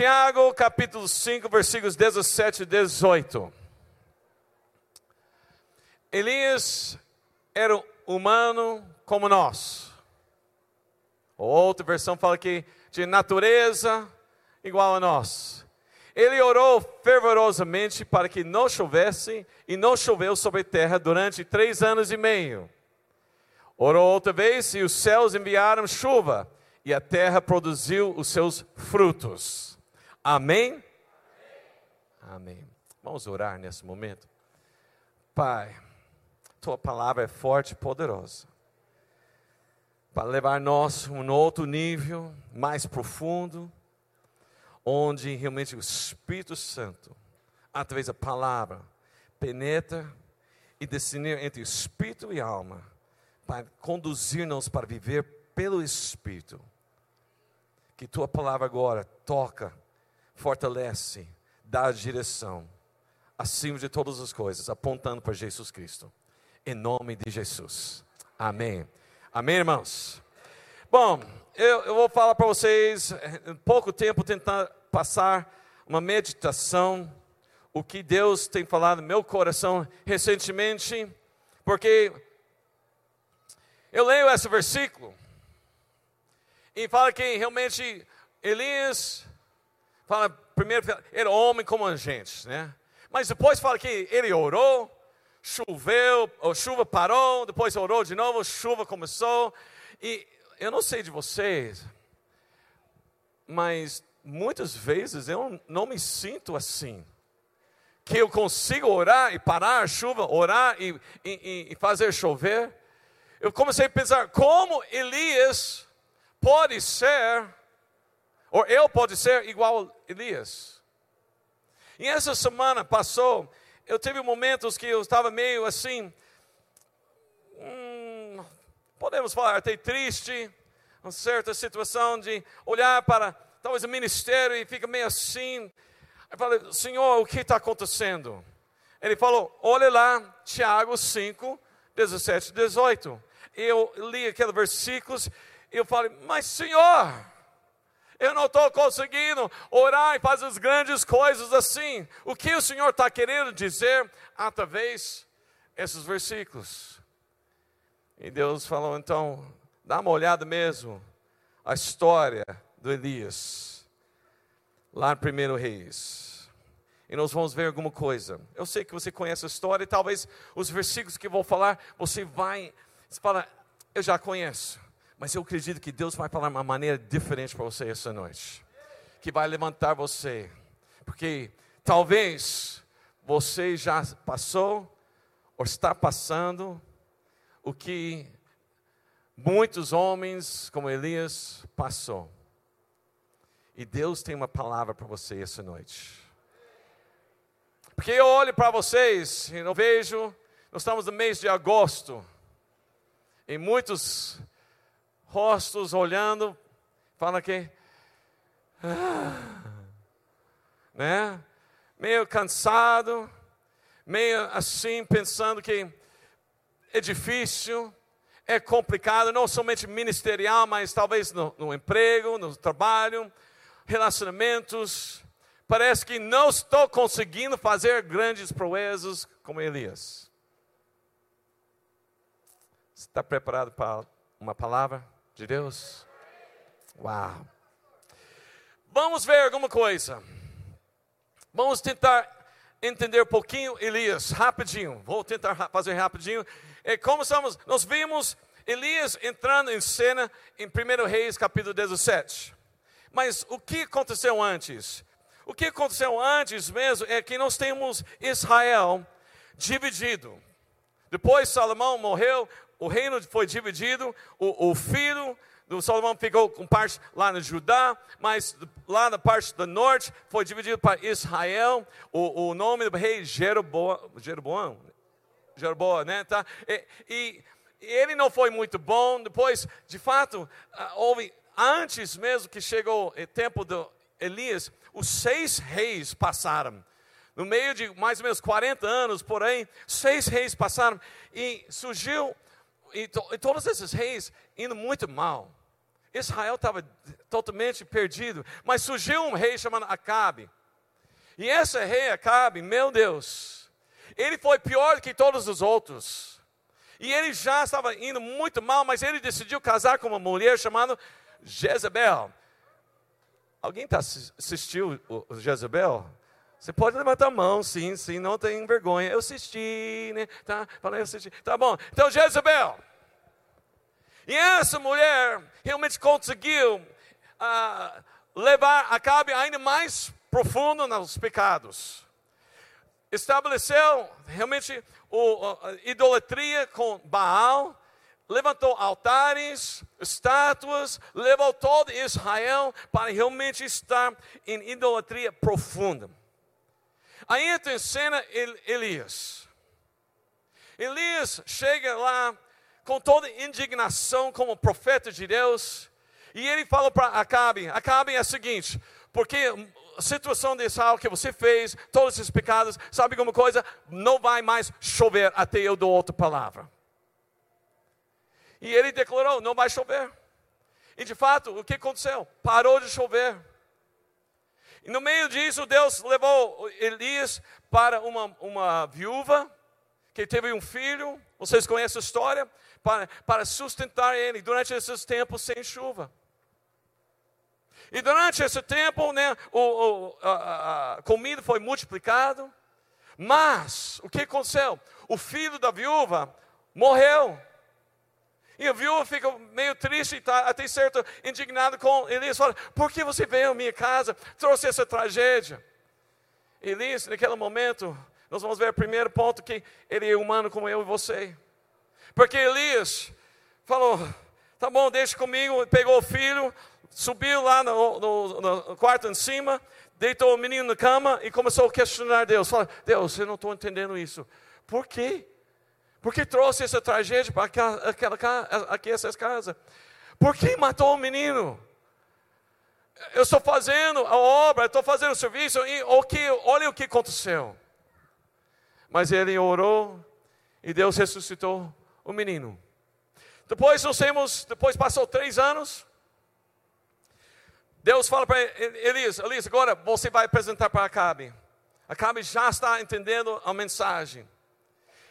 Tiago, capítulo 5, versículos 17 e 18. Elias era humano como nós. Outra versão fala que de natureza igual a nós. Ele orou fervorosamente para que não chovesse, e não choveu sobre a terra durante três anos e meio. Orou outra vez, e os céus enviaram chuva, e a terra produziu os seus frutos. Amém? Amém. Vamos orar nesse momento. Pai, tua palavra é forte e poderosa para levar nós a um outro nível mais profundo onde realmente o Espírito Santo, através da palavra, penetra e discernir entre espírito e alma, para conduzir-nos para viver pelo Espírito. Que tua palavra agora toca, fortalece, dá direção, acima de todas as coisas, apontando para Jesus Cristo. Em nome de Jesus. Amém. Amém, irmãos? Bom, eu, eu vou falar para vocês, em pouco tempo, tentar passar uma meditação, o que Deus tem falado no meu coração recentemente, porque eu leio esse versículo e fala que realmente Elias fala primeiro era homem como a gente, né? Mas depois fala que ele orou, choveu, a chuva parou, depois orou de novo, chuva começou. E eu não sei de vocês, mas muitas vezes eu não me sinto assim. Que eu consigo orar e parar a chuva, orar e, e, e fazer chover. Eu comecei a pensar como Elias pode ser, ou eu pode ser igual Elias. E essa semana passou, eu tive momentos que eu estava meio assim, hum, podemos falar até triste, uma certa situação de olhar para talvez o ministério e fica meio assim. Eu falei, Senhor, o que está acontecendo? Ele falou, olha lá, Tiago 5, 17 e 18. Eu li aqueles versículos e eu falei, mas Senhor, eu não estou conseguindo orar e fazer as grandes coisas assim. O que o Senhor está querendo dizer através desses versículos? E Deus falou, então, dá uma olhada mesmo, a história do Elias, lá no primeiro Reis. E nós vamos ver alguma coisa. Eu sei que você conhece a história, e talvez os versículos que eu vou falar, você vai, você fala, eu já conheço. Mas eu acredito que Deus vai falar de uma maneira diferente para você essa noite. Que vai levantar você. Porque talvez você já passou, ou está passando, o que muitos homens como Elias passou. E Deus tem uma palavra para você essa noite. Porque eu olho para vocês e não vejo, nós estamos no mês de agosto, e muitos rostos olhando, falam que, ah, né? Meio cansado, meio assim, pensando que é difícil, é complicado, não somente ministerial, mas talvez no, no emprego, no trabalho, relacionamentos, parece que não estou conseguindo fazer grandes proezas como Elias. Está preparado para uma palavra de Deus? Uau! Vamos ver alguma coisa. Vamos tentar entender um pouquinho Elias, rapidinho. Vou tentar fazer rapidinho. É como estamos, nós vimos Elias entrando em cena em 1 Reis capítulo 17. Mas o que aconteceu antes? O que aconteceu antes mesmo é que nós temos Israel dividido. Depois Salomão morreu, o reino foi dividido, o, o filho do Salomão ficou com parte lá no Judá, mas lá na parte do norte foi dividido para Israel. O, o nome do rei Jeroboão, Jeroboão, Jeroboão, né? Tá? E, e, ele não foi muito bom. Depois, de fato, ah, houve antes mesmo que chegou o tempo de Elias, os seis reis passaram. No meio de mais ou menos 40 anos, porém, seis reis passaram e surgiu, e, to, e todos esses reis indo muito mal. Israel estava totalmente perdido. Mas surgiu um rei chamado Acabe. E esse rei Acabe, meu Deus, ele foi pior do que todos os outros. E ele já estava indo muito mal, mas ele decidiu casar com uma mulher chamada Jezebel. Alguém tá, assistiu o Jezebel? Você pode levantar a mão, sim, sim, não tem vergonha. Eu assisti, né? Tá, falei, eu assisti. Tá bom. Então, Jezebel. E essa mulher realmente conseguiu uh, levar a cabo ainda mais profundo nos pecados. Estabeleceu realmente o, a idolatria com Baal, levantou altares, estátuas, levou todo Israel para realmente estar em idolatria profunda. Aí entra em cena Elias. Elias chega lá com toda indignação como profeta de Deus, e ele fala para Acabe, Acabe é o seguinte, porque a situação de Israel que você fez, todos esses pecados, sabe alguma coisa? Não vai mais chover até eu dou outra palavra. E ele declarou, não vai chover. E de fato, o que aconteceu? Parou de chover. E no meio disso, Deus levou Elias para uma, uma viúva que teve um filho. Vocês conhecem a história? para, para sustentar ele durante esses tempos sem chuva. E durante esse tempo, né, o, o, a, a comida foi multiplicada, mas o que aconteceu? O filho da viúva morreu. E a viúva fica meio triste tá, até certo indignado com Elias. Fala, por que você veio à minha casa, trouxe essa tragédia? Elias, naquele momento, nós vamos ver o primeiro ponto que ele é humano como eu e você. Porque Elias falou: tá bom, deixa comigo. Pegou o filho, subiu lá no, no, no quarto em cima, deitou o menino na cama e começou a questionar Deus. Fala: Deus, eu não estou entendendo isso. Por quê? Por que trouxe essa tragédia para aquela, aqui essas casas? Por que matou o menino? Eu estou fazendo a obra, estou fazendo o serviço, e o que, olha o que aconteceu. Mas ele orou e Deus ressuscitou o menino. Depois nós temos, depois passou três anos. Deus fala para Elias, Elias, agora você vai apresentar para Acabe. Acabe já está entendendo a mensagem.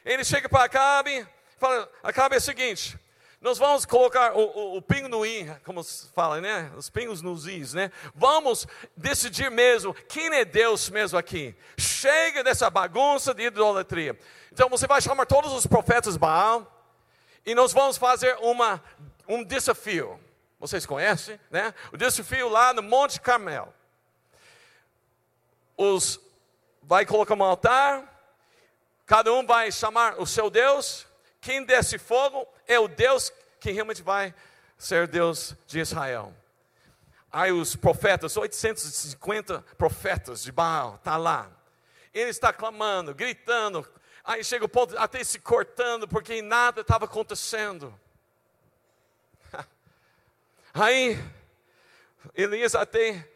Ele chega para Acabe, fala, Acabe é o seguinte, nós vamos colocar o, o, o, pingo no i, como se fala, né? Os pingos nos is, né? Vamos decidir mesmo quem é Deus mesmo aqui. Chega dessa bagunça de idolatria. Então você vai chamar todos os profetas Baal, e nós vamos fazer uma, um desafio. Vocês conhecem, né? O desafio lá no Monte Carmel. Os vai colocar um altar, cada um vai chamar o seu Deus. Quem desce fogo é o Deus que realmente vai ser Deus de Israel. Aí os profetas, 850 profetas de Baal, tá lá. Ele está clamando, gritando, Aí chega o ponto até se cortando, porque nada estava acontecendo. Aí, Elias até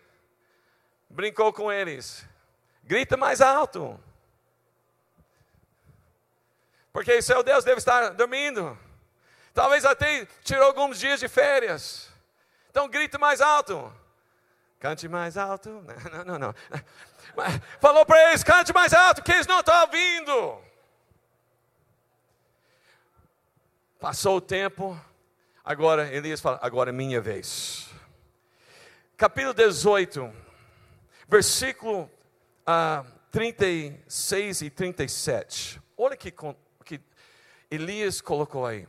brincou com eles: grita mais alto. Porque seu Deus deve estar dormindo. Talvez até tirou alguns dias de férias. Então grita mais alto. Cante mais alto. Não, não, não. Falou para eles: cante mais alto, que eles não estão ouvindo. Passou o tempo, agora Elias fala: agora é minha vez. Capítulo 18, versículo ah, 36 e 37. Olha que Elias colocou aí.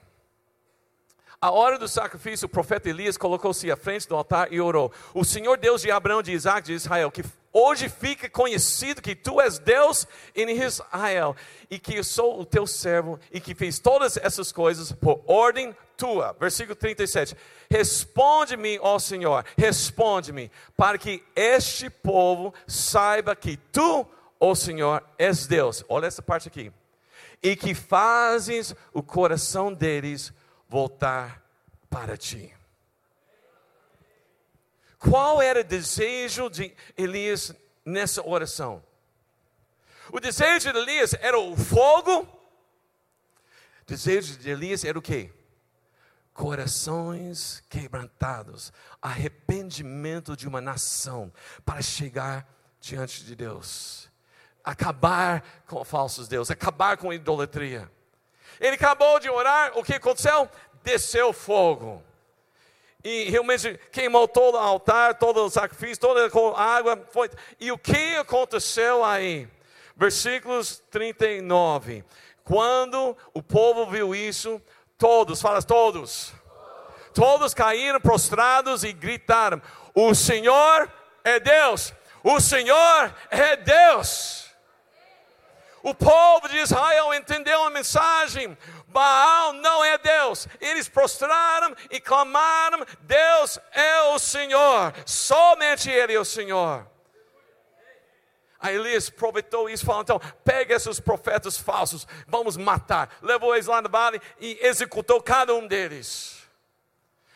A hora do sacrifício, o profeta Elias colocou-se à frente do altar e orou: O Senhor Deus de Abraão, de Isaac, de Israel, que Hoje fica conhecido que tu és Deus em Israel e que eu sou o teu servo e que fiz todas essas coisas por ordem tua. Versículo 37. Responde-me, ó Senhor, responde-me, para que este povo saiba que tu, ó Senhor, és Deus. Olha essa parte aqui. E que fazes o coração deles voltar para ti. Qual era o desejo de Elias nessa oração? O desejo de Elias era o fogo. O desejo de Elias era o quê? corações quebrantados, arrependimento de uma nação para chegar diante de Deus, acabar com falsos deuses, acabar com a idolatria. Ele acabou de orar, o que aconteceu? Desceu fogo. E realmente queimou todo o altar, todo o sacrifício, toda a água. Foi. E o que aconteceu aí? Versículos 39. Quando o povo viu isso, todos, fala todos, todos caíram prostrados e gritaram: O Senhor é Deus, o Senhor é Deus. O povo de Israel entendeu a mensagem. Baal não é Deus. Eles prostraram e clamaram: Deus é o Senhor. Somente Ele é o Senhor. Aí Elias aproveitou isso e falou: então, pega esses profetas falsos, vamos matar. Levou eles lá no vale e executou cada um deles.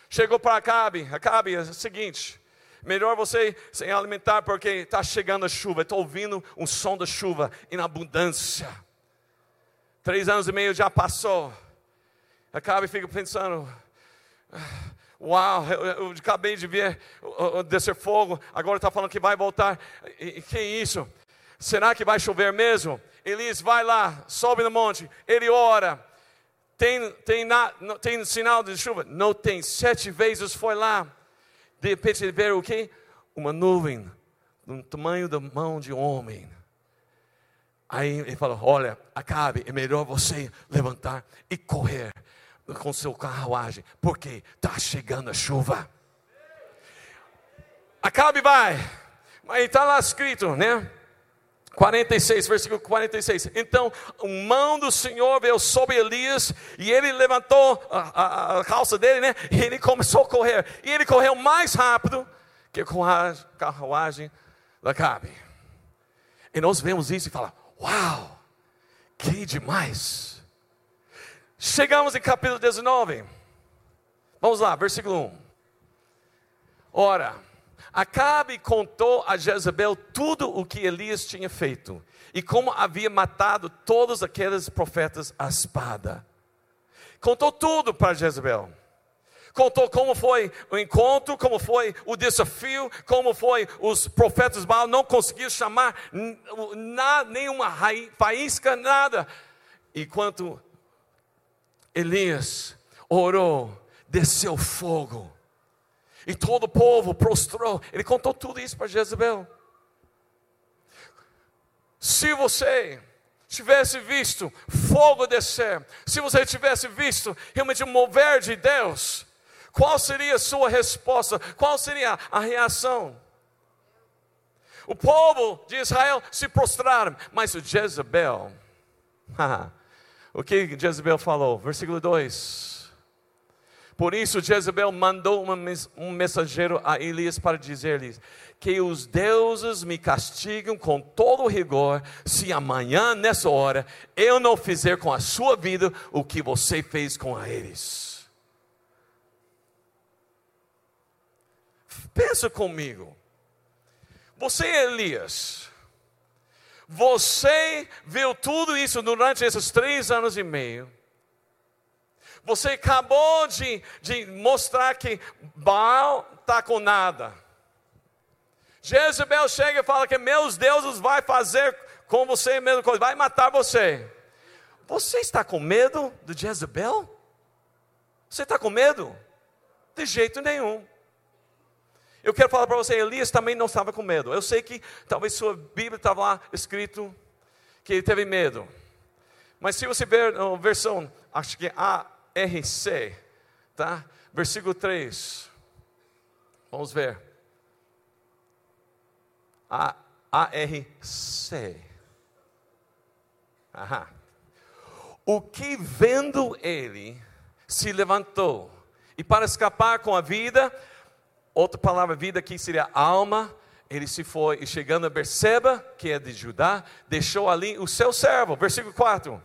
Chegou para Acabe: Acabe, é o seguinte, Melhor você se alimentar porque está chegando a chuva. Estou ouvindo um som da chuva em abundância. Três anos e meio já passou. Acaba e fica pensando. Uau, eu, eu, acabei de ver descer fogo, agora está falando que vai voltar. E, que isso? Será que vai chover mesmo? Elias vai lá, sobe no monte, ele ora. Tem, tem, na, tem sinal de chuva? Não tem. Sete vezes foi lá. De repente ele vê o quê? Uma nuvem do tamanho da mão de um homem. Aí ele falou: Olha, acabe, é melhor você levantar e correr com seu carruagem, porque está chegando a chuva. Acabe vai, mas está lá escrito, né? 46, versículo 46. Então, a mão do Senhor veio sobre Elias e ele levantou a, a, a, calça dele, né? E ele começou a correr. E ele correu mais rápido que a carruagem da Cabe. E nós vemos isso e falamos: Uau, que demais! Chegamos em capítulo 19. Vamos lá, versículo 1. Ora, Acabe contou a Jezebel tudo o que Elias tinha feito e como havia matado todos aqueles profetas à espada. Contou tudo para Jezebel. Contou como foi o encontro, como foi o desafio, como foi os profetas Baal não conseguiram chamar nada, nenhuma faísca, nada. E quando Elias orou, desceu fogo e todo o povo prostrou. Ele contou tudo isso para Jezebel. Se você tivesse visto fogo descer, se você tivesse visto realmente o mover de Deus, qual seria a sua resposta? Qual seria a reação? O povo de Israel se prostraram, mas o Jezebel, o que Jezebel falou? Versículo 2: por isso Jezebel mandou um mensageiro a Elias para dizer-lhes: Que os deuses me castigam com todo rigor, se amanhã, nessa hora, eu não fizer com a sua vida o que você fez com eles. Pensa comigo. Você, Elias, você viu tudo isso durante esses três anos e meio você acabou de, de mostrar que Baal está com nada. Jezebel chega e fala que meus deuses vai fazer com você a mesma coisa, vai matar você. Você está com medo de Jezebel? Você está com medo? De jeito nenhum. Eu quero falar para você, Elias também não estava com medo. Eu sei que talvez sua Bíblia estava lá escrito que ele teve medo. Mas se você ver a versão, acho que a RC, tá? Versículo 3. Vamos ver. A ARC. Aham. O que vendo ele se levantou e para escapar com a vida, outra palavra vida aqui seria alma, ele se foi e chegando a Berseba, que é de Judá, deixou ali o seu servo, versículo 4.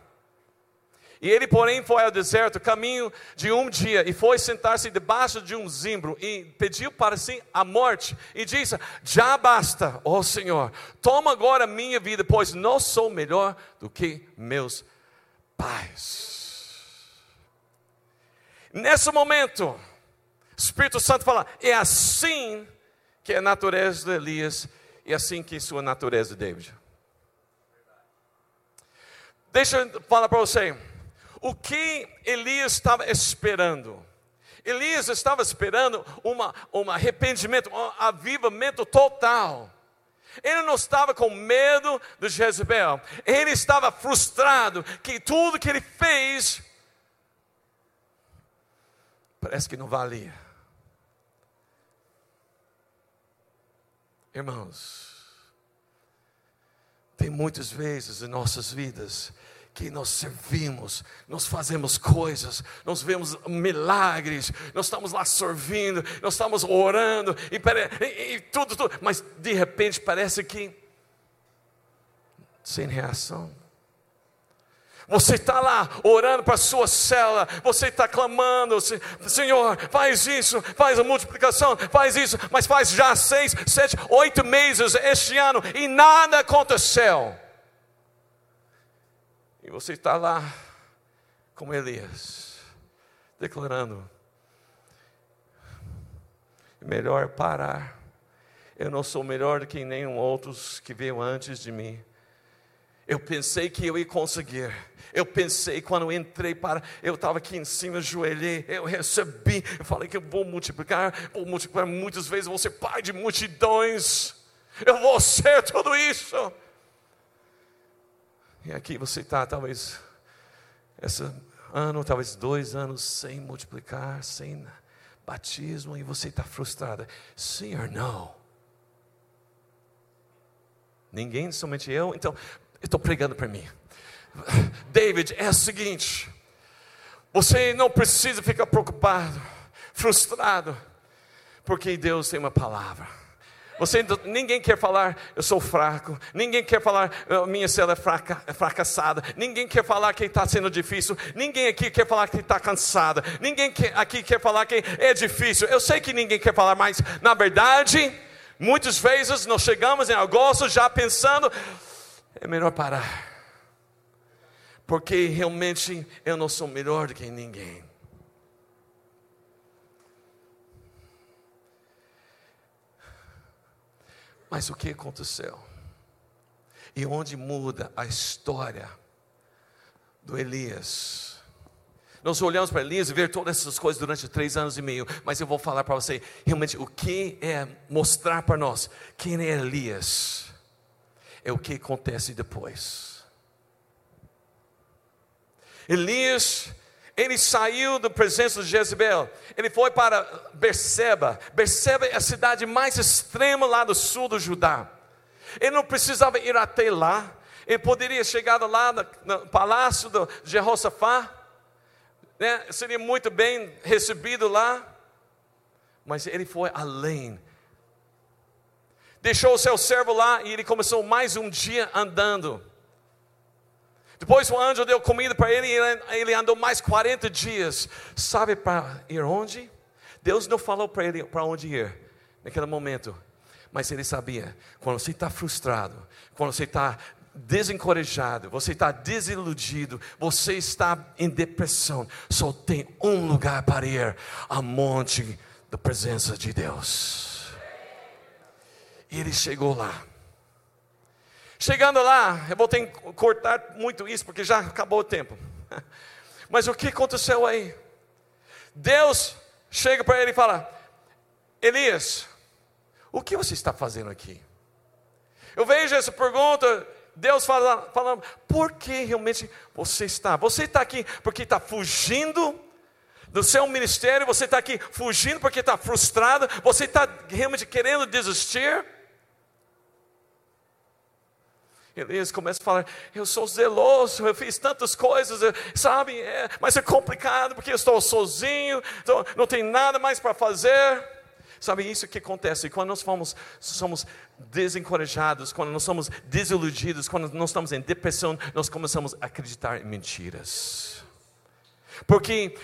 E ele, porém, foi ao deserto, caminho de um dia, e foi sentar-se debaixo de um zimbro, e pediu para si a morte, e disse: Já basta, ó Senhor, toma agora minha vida, pois não sou melhor do que meus pais. Nesse momento, o Espírito Santo fala: é assim que é a natureza de Elias e é assim que é sua natureza de David. Deixa eu falar para você. O que Elias estava esperando? Elias estava esperando uma, um arrependimento, um avivamento total. Ele não estava com medo de Jezebel. Ele estava frustrado que tudo que ele fez parece que não valia. Irmãos, tem muitas vezes em nossas vidas que nós servimos, nós fazemos coisas, nós vemos milagres, nós estamos lá servindo, nós estamos orando e, e, e tudo, tudo, mas de repente parece que sem reação. Você está lá orando para a sua cela, você está clamando, Senhor, faz isso, faz a multiplicação, faz isso, mas faz já seis, sete, oito meses este ano e nada aconteceu. E você está lá como Elias, declarando: melhor parar. Eu não sou melhor do que nenhum outros que veio antes de mim. Eu pensei que eu ia conseguir. Eu pensei quando eu entrei para, eu estava aqui em cima, joelhei, eu recebi, eu falei que eu vou multiplicar, vou multiplicar muitas vezes, vou ser pai de multidões. Eu vou ser tudo isso. E aqui você está, talvez, esse ano, talvez dois anos sem multiplicar, sem batismo, e você está frustrada. Ou não? Ninguém, somente eu. Então, eu estou pregando para mim. David, é o seguinte: você não precisa ficar preocupado, frustrado, porque Deus tem uma palavra. Você, ninguém quer falar, eu sou fraco. Ninguém quer falar, minha cela é, fraca, é fracassada. Ninguém quer falar que está sendo difícil. Ninguém aqui quer falar que está cansada. Ninguém aqui quer falar que é difícil. Eu sei que ninguém quer falar, mas na verdade, muitas vezes nós chegamos em agosto já pensando, é melhor parar. Porque realmente eu não sou melhor do que ninguém. Mas o que aconteceu? E onde muda a história do Elias? Nós olhamos para Elias e ver todas essas coisas durante três anos e meio, mas eu vou falar para você realmente o que é mostrar para nós quem é Elias, é o que acontece depois. Elias ele saiu da presença de Jezebel, ele foi para Berseba. Berseba é a cidade mais extrema lá do sul do Judá. Ele não precisava ir até lá, ele poderia chegar lá no, palácio de Jehoshaphat, né? seria muito bem recebido lá, mas ele foi além. Deixou o seu servo lá e ele começou mais um dia andando. Depois o anjo deu comida para ele e ele andou mais 40 dias. Sabe para ir onde? Deus não falou para ele para onde ir naquele momento. Mas ele sabia, quando você está frustrado, quando você está desencorajado, você está desiludido, você está em depressão, só tem um lugar para ir: a monte da presença de Deus. E ele chegou lá. Chegando lá, eu vou ter que cortar muito isso, porque já acabou o tempo. Mas o que aconteceu aí? Deus chega para ele e fala: Elias, o que você está fazendo aqui? Eu vejo essa pergunta, Deus fala, falando, por que realmente você está? Você está aqui porque está fugindo do seu ministério, você está aqui fugindo porque está frustrado, você está realmente querendo desistir? Elias começa a falar: Eu sou zeloso, eu fiz tantas coisas, sabe? É, mas é complicado porque eu estou sozinho, então não tem nada mais para fazer. Sabe isso que acontece quando nós fomos, somos desencorajados, quando nós somos desiludidos, quando nós estamos em depressão, nós começamos a acreditar em mentiras. Porque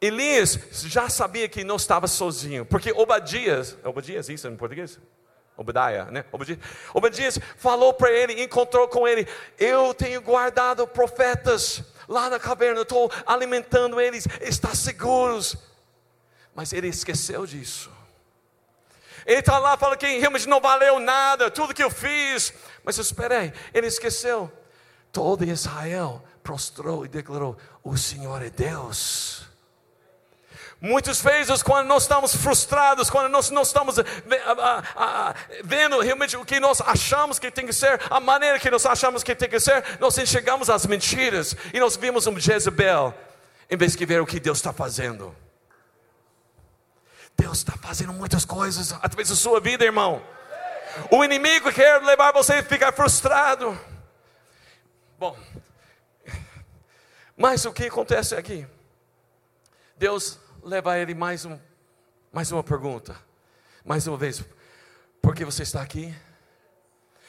Elias já sabia que não estava sozinho, porque Obadias, Obadias, isso em português? Obadiah, né? Obadias, falou para ele, encontrou com ele: Eu tenho guardado profetas lá na caverna, estou alimentando eles, está seguros. Mas ele esqueceu disso. Ele está lá falando que realmente não valeu nada, tudo que eu fiz. Mas espera aí, ele esqueceu. Todo Israel prostrou e declarou: O Senhor é Deus. Muitas vezes, quando nós estamos frustrados, quando nós não estamos eh, vendo realmente o que nós achamos que tem que ser, a maneira que nós achamos que tem que ser, nós enxergamos as mentiras e nós vimos um Jezebel, em vez de ver o que Deus está fazendo. Deus está fazendo muitas coisas através da sua vida, irmão. O inimigo quer levar você a ficar frustrado. Bom, mas o que acontece aqui? Deus leva ele mais, um, mais uma pergunta, mais uma vez: por que você está aqui?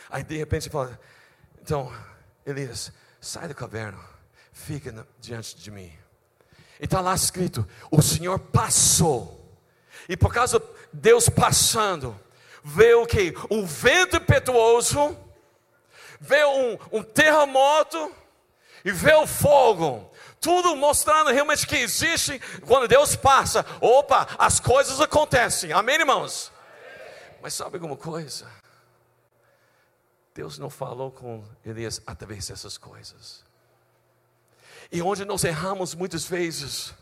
Aí de repente fala: então, Elias, sai da caverna, fica diante de mim. E está lá escrito: o Senhor passou, e por causa de Deus passando, veio o que? Um vento impetuoso, veio um, um terremoto, e veio fogo, tudo mostrando realmente que existe, quando Deus passa, opa, as coisas acontecem, amém, irmãos? Mas sabe alguma coisa? Deus não falou com Elias através dessas coisas, e onde nós erramos muitas vezes,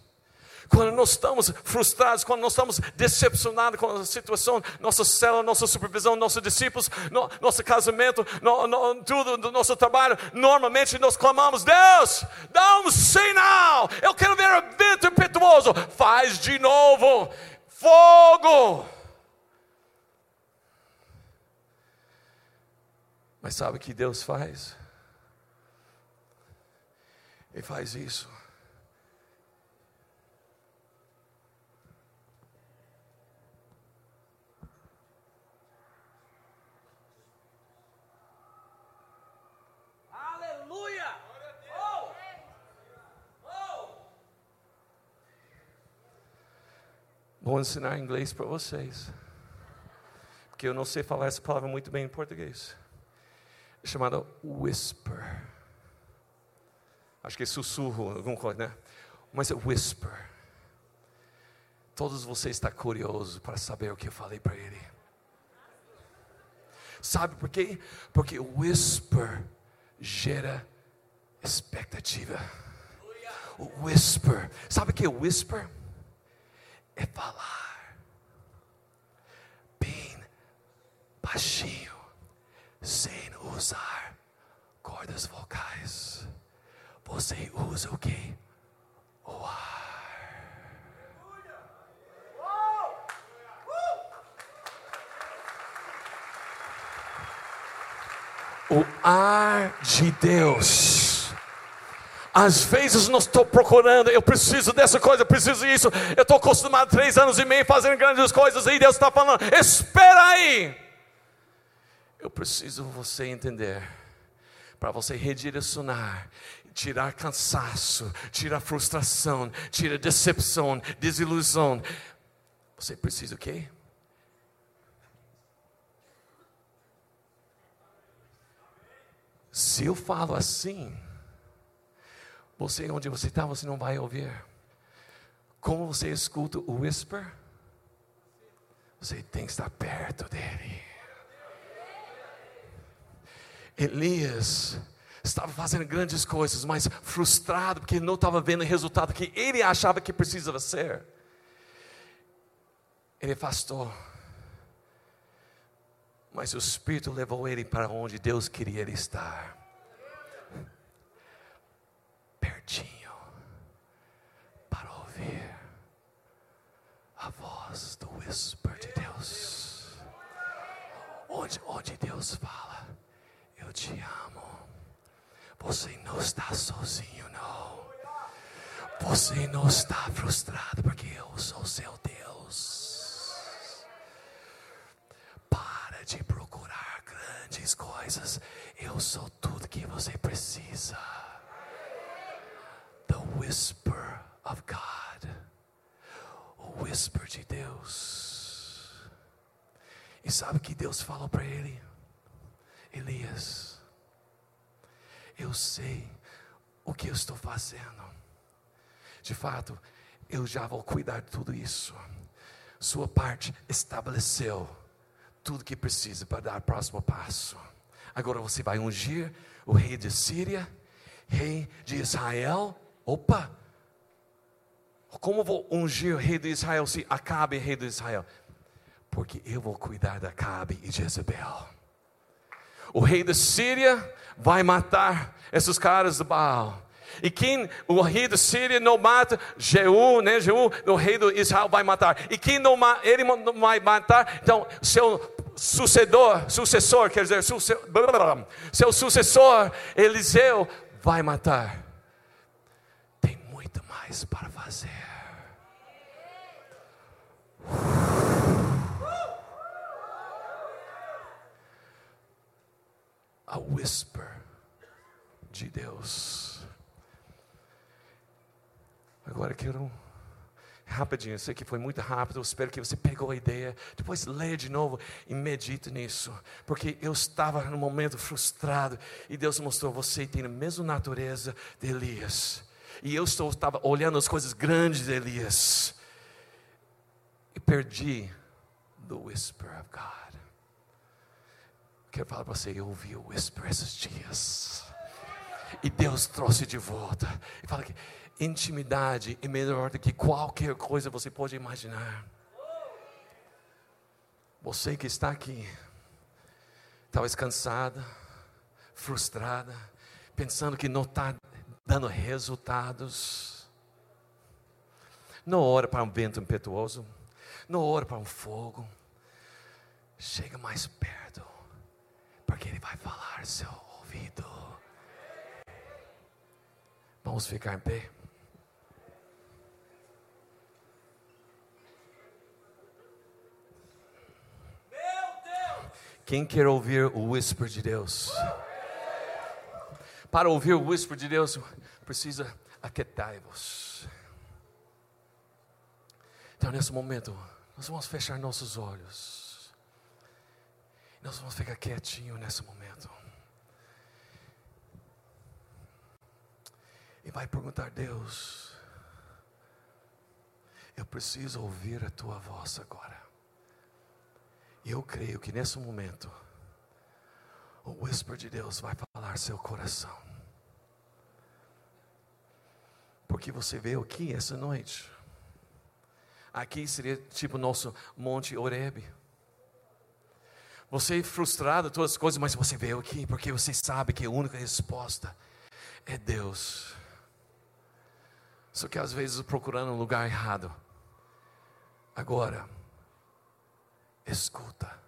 quando nós estamos frustrados, quando nós estamos decepcionados com a situação, nossa célula, nossa supervisão, nossos discípulos, no, nosso casamento, no, no, tudo do nosso trabalho, normalmente nós clamamos: Deus, dá um sinal, eu quero ver o vento impetuoso, faz de novo, fogo. Mas sabe o que Deus faz? Ele faz isso Vou ensinar inglês para vocês. Porque eu não sei falar essa palavra muito bem em português. É chamada whisper. Acho que é sussurro, alguma coisa, né? Mas é whisper. Todos vocês estão curiosos para saber o que eu falei para ele. Sabe por quê? Porque o whisper gera expectativa. O whisper. Sabe o que é whisper? É falar bem baixinho, sem usar cordas vocais. Você usa o que? O ar. O ar de Deus às vezes nós estou procurando, eu preciso dessa coisa, eu preciso disso. Eu estou acostumado três anos e meio fazendo grandes coisas e Deus está falando: espera aí. Eu preciso você entender, para você redirecionar, tirar cansaço, tirar frustração, tirar decepção, desilusão. Você precisa o quê? Se eu falo assim, você, onde você está, você não vai ouvir. Como você escuta o whisper? Você tem que estar perto dele. Elias estava fazendo grandes coisas, mas frustrado porque não estava vendo o resultado que ele achava que precisava ser. Ele afastou. Mas o Espírito levou ele para onde Deus queria ele estar. Pertinho para ouvir a voz do whisper de Deus. Onde, onde Deus fala, eu te amo. Você não está sozinho, não. Você não está frustrado porque eu sou seu Deus. Para de procurar grandes coisas. Eu sou tudo que você precisa whisper of God, o whisper de Deus. E sabe que Deus falou para ele? Elias, eu sei o que eu estou fazendo? De fato, eu já vou cuidar de tudo isso. Sua parte estabeleceu tudo que precisa para dar o próximo passo. Agora você vai ungir o rei de Síria, rei de Israel. Opa! Como vou ungir o rei de Israel se Acabe é rei de Israel? Porque eu vou cuidar de Acabe e Jezebel. O rei da Síria vai matar esses caras do Baal. E quem o rei da Síria não mata, Jeú, né? Jeú, o rei do Israel vai matar. E quem não ele não vai matar, então seu sucedor, sucessor, quer dizer, suce, seu sucessor, Eliseu, vai matar. Mais para fazer. A whisper de Deus. Agora quero rapidinho, eu sei que foi muito rápido, eu espero que você pegou a ideia. Depois leia de novo e medite nisso. Porque eu estava num momento frustrado e Deus mostrou: você tem a mesma natureza de Elias. E eu estou, estava olhando as coisas grandes de Elias. E perdi the whisper of God. Quero falar para você, eu ouvi o whisper esses dias. E Deus trouxe de volta. E fala que intimidade é melhor do que qualquer coisa você pode imaginar. Você que está aqui, talvez cansada, frustrada, pensando que não está dando resultados. Não ora para um vento impetuoso, não ora para um fogo. Chega mais perto, porque Ele vai falar seu ouvido. Vamos ficar em pé. Quem quer ouvir o whisper de Deus? Para ouvir o whisper de Deus, precisa aquietar-vos. Então, nesse momento, nós vamos fechar nossos olhos. Nós vamos ficar quietinho nesse momento. E vai perguntar, Deus, eu preciso ouvir a tua voz agora. E eu creio que nesse momento, o whisper de Deus vai falar seu coração. Porque você veio aqui essa noite. Aqui seria tipo nosso Monte Oreb. Você é frustrado, todas as coisas, mas você veio aqui porque você sabe que a única resposta é Deus. Só que às vezes procurando um lugar errado. Agora, escuta.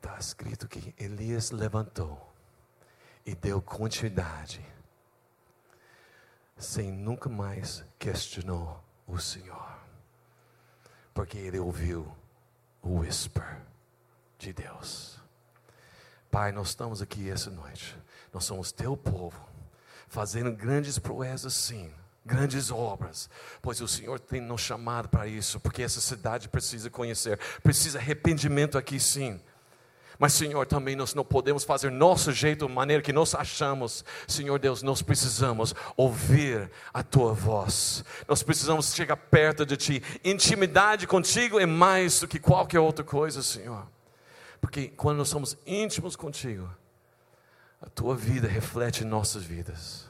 está escrito que Elias levantou e deu continuidade, sem nunca mais questionou o Senhor, porque ele ouviu o whisper de Deus. Pai, nós estamos aqui essa noite, nós somos teu povo, fazendo grandes proezas sim, grandes obras, pois o Senhor tem nos chamado para isso, porque essa cidade precisa conhecer, precisa arrependimento aqui sim. Mas, Senhor, também nós não podemos fazer nosso jeito, maneira que nós achamos. Senhor Deus, nós precisamos ouvir a tua voz. Nós precisamos chegar perto de ti. Intimidade contigo é mais do que qualquer outra coisa, Senhor. Porque quando nós somos íntimos contigo, a tua vida reflete nossas vidas.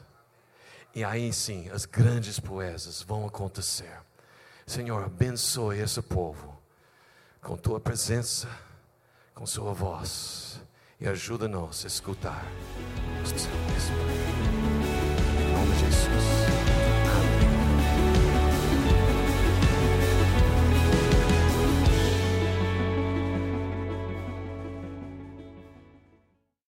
E aí sim, as grandes poesas vão acontecer. Senhor, abençoe esse povo com tua presença com sua voz e ajuda-nos a escutar o seu Em nome de Jesus.